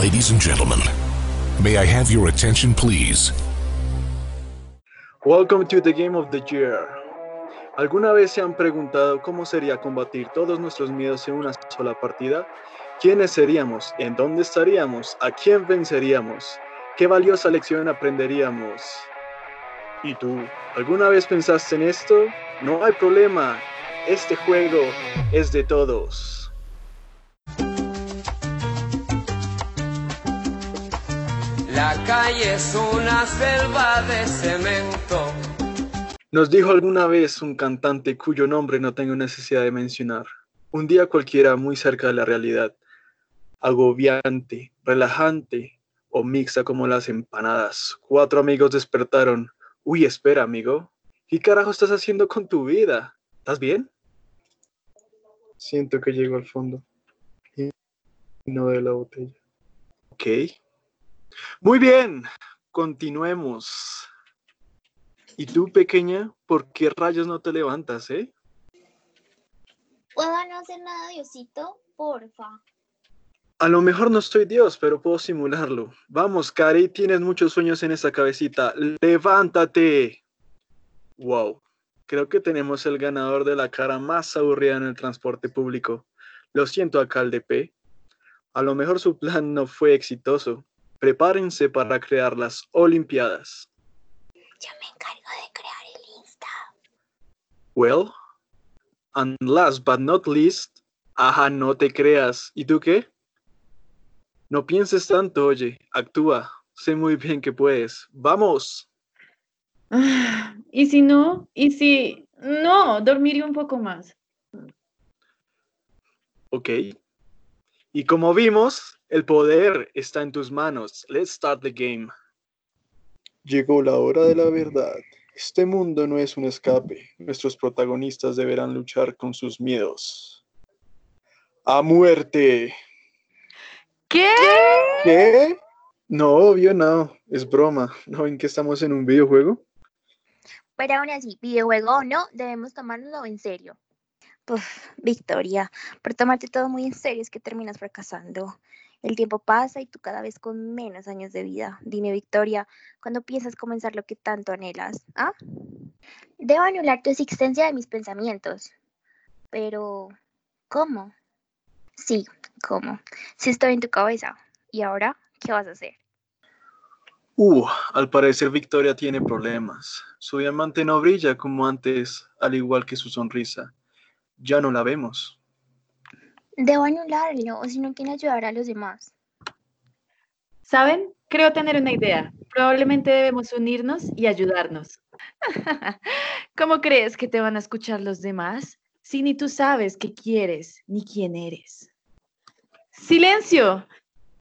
Ladies and gentlemen, may I have your attention, please? Welcome to the game of the year. ¿Alguna vez se han preguntado cómo sería combatir todos nuestros miedos en una sola partida? ¿Quiénes seríamos? ¿En dónde estaríamos? ¿A quién venceríamos? ¿Qué valiosa lección aprenderíamos? ¿Y tú? ¿Alguna vez pensaste en esto? No hay problema. Este juego es de todos. La calle es una selva de cemento. Nos dijo alguna vez un cantante cuyo nombre no tengo necesidad de mencionar. Un día cualquiera muy cerca de la realidad. Agobiante, relajante o mixta como las empanadas. Cuatro amigos despertaron. Uy, espera, amigo. ¿Qué carajo estás haciendo con tu vida? ¿Estás bien? Siento que llego al fondo. Y no de la botella. Ok. Muy bien, continuemos. ¿Y tú, pequeña, por qué rayos no te levantas, eh? ¿Puedo no hacer nada, Diosito? Porfa. A lo mejor no soy Dios, pero puedo simularlo. Vamos, Cari, tienes muchos sueños en esa cabecita. ¡Levántate! Wow, creo que tenemos el ganador de la cara más aburrida en el transporte público. Lo siento, alcalde P. A lo mejor su plan no fue exitoso, prepárense para crear las Olimpiadas. Yo me encargo de crear el Insta. Well, and last but not least, ajá, no te creas. ¿Y tú qué? No pienses tanto, oye, actúa. Sé muy bien que puedes. ¡Vamos! ¿Y si no? ¿Y si no? Dormiré un poco más. Ok. Y como vimos, el poder está en tus manos. Let's start the game. Llegó la hora de la verdad. Este mundo no es un escape. Nuestros protagonistas deberán luchar con sus miedos. ¡A muerte! ¿Qué? ¿Qué? No, obvio no. Es broma. ¿No ven que estamos en un videojuego? Pero aún así, videojuego o no, debemos tomárnoslo en serio. Uf, Victoria, por tomarte todo muy en serio es que terminas fracasando. El tiempo pasa y tú cada vez con menos años de vida. Dime, Victoria, ¿cuándo piensas comenzar lo que tanto anhelas? ¿Ah? Debo anular tu existencia de mis pensamientos. Pero, ¿cómo? Sí, ¿cómo? Si estoy en tu cabeza. ¿Y ahora qué vas a hacer? Uh, al parecer Victoria tiene problemas. Su diamante no brilla como antes, al igual que su sonrisa. Ya no la vemos. Debo anularlo, o si no quiere ayudar a los demás. ¿Saben? Creo tener una idea. Probablemente debemos unirnos y ayudarnos. ¿Cómo crees que te van a escuchar los demás si ni tú sabes qué quieres ni quién eres? ¡Silencio!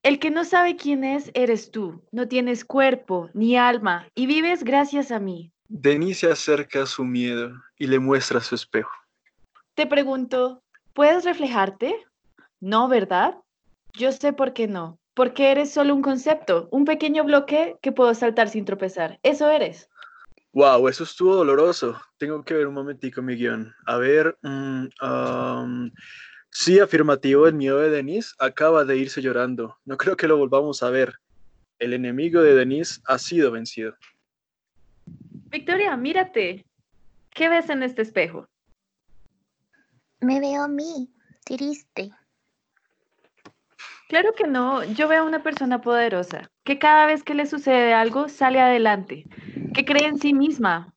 El que no sabe quién es, eres tú. No tienes cuerpo ni alma y vives gracias a mí. Denise se acerca a su miedo y le muestra su espejo. Te pregunto, ¿puedes reflejarte? No, ¿verdad? Yo sé por qué no. Porque eres solo un concepto, un pequeño bloque que puedo saltar sin tropezar. Eso eres. Wow, eso estuvo doloroso. Tengo que ver un momentico mi guion. A ver, mm, um, sí, afirmativo, el miedo de Denise acaba de irse llorando. No creo que lo volvamos a ver. El enemigo de Denise ha sido vencido. Victoria, mírate. ¿Qué ves en este espejo? Me veo a mí, triste. Claro que no, yo veo a una persona poderosa, que cada vez que le sucede algo sale adelante, que cree en sí misma.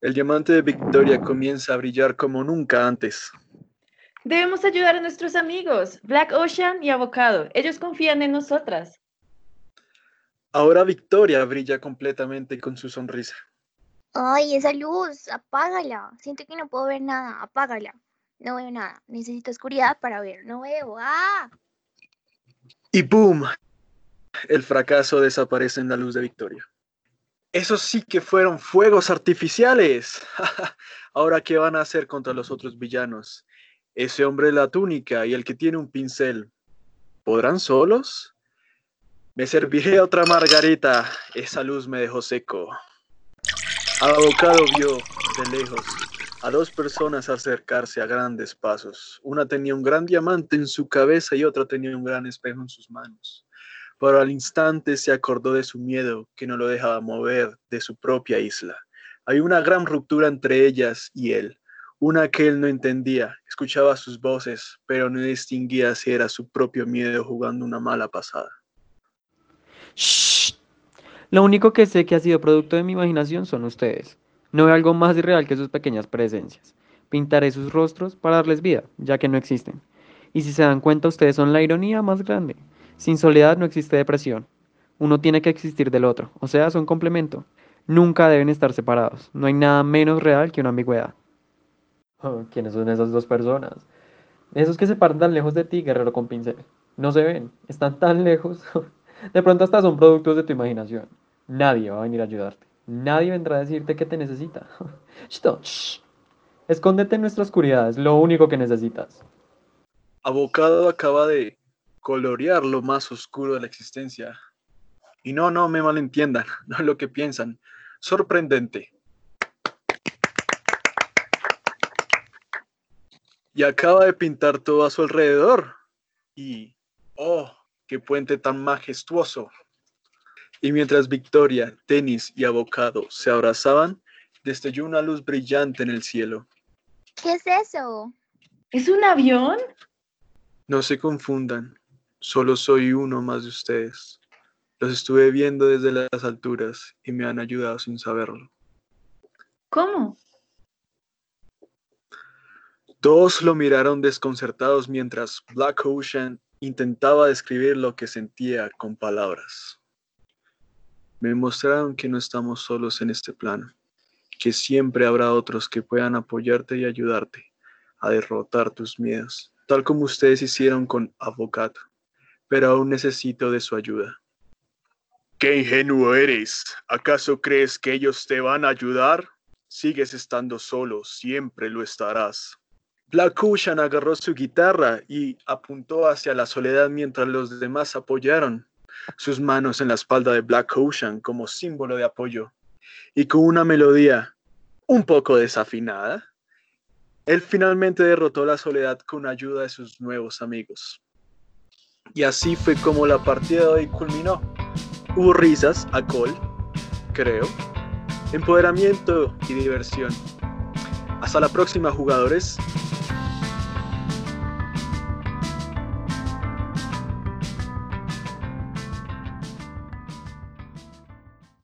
El diamante de Victoria comienza a brillar como nunca antes. Debemos ayudar a nuestros amigos, Black Ocean y Avocado. Ellos confían en nosotras. Ahora Victoria brilla completamente con su sonrisa. Ay, esa luz, apágala. Siento que no puedo ver nada, apágala. No veo nada. Necesito oscuridad para ver. No veo. ¡Ah! Y ¡boom! El fracaso desaparece en la luz de Victoria. Esos sí que fueron fuegos artificiales. Ahora, ¿qué van a hacer contra los otros villanos? Ese hombre de la túnica y el que tiene un pincel. ¿Podrán solos? Me serviré otra margarita. Esa luz me dejó seco. Abocado vio de lejos a dos personas acercarse a grandes pasos. Una tenía un gran diamante en su cabeza y otra tenía un gran espejo en sus manos. pero al instante se acordó de su miedo que no lo dejaba mover de su propia isla. Hay una gran ruptura entre ellas y él, una que él no entendía, escuchaba sus voces, pero no distinguía si era su propio miedo jugando una mala pasada. Shh. Lo único que sé que ha sido producto de mi imaginación son ustedes. No veo algo más irreal que sus pequeñas presencias. Pintaré sus rostros para darles vida, ya que no existen. Y si se dan cuenta, ustedes son la ironía más grande. Sin soledad no existe depresión. Uno tiene que existir del otro, o sea, son complemento. Nunca deben estar separados. No hay nada menos real que una ambigüedad. Oh, ¿Quiénes son esas dos personas? Esos que se paran tan lejos de ti, guerrero con pincel. No se ven, están tan lejos. De pronto hasta son productos de tu imaginación. Nadie va a venir a ayudarte. Nadie vendrá a decirte que te necesita. Escóndete en nuestra oscuridad, es lo único que necesitas. Abocado acaba de colorear lo más oscuro de la existencia. Y no, no me malentiendan, no es lo que piensan. Sorprendente. Y acaba de pintar todo a su alrededor. Y, oh, qué puente tan majestuoso. Y mientras Victoria, Tenis y Abocado se abrazaban, destelló una luz brillante en el cielo. ¿Qué es eso? ¿Es un avión? No se confundan, solo soy uno más de ustedes. Los estuve viendo desde las alturas y me han ayudado sin saberlo. ¿Cómo? Todos lo miraron desconcertados mientras Black Ocean intentaba describir lo que sentía con palabras. Me mostraron que no estamos solos en este plano, que siempre habrá otros que puedan apoyarte y ayudarte a derrotar tus miedos, tal como ustedes hicieron con Avocato, pero aún necesito de su ayuda. ¡Qué ingenuo eres! ¿Acaso crees que ellos te van a ayudar? Sigues estando solo, siempre lo estarás. Black Ocean agarró su guitarra y apuntó hacia la soledad mientras los demás apoyaron sus manos en la espalda de Black Ocean como símbolo de apoyo. Y con una melodía un poco desafinada, él finalmente derrotó la soledad con ayuda de sus nuevos amigos. Y así fue como la partida de hoy culminó. Hubo risas, alcohol, creo, empoderamiento y diversión. Hasta la próxima jugadores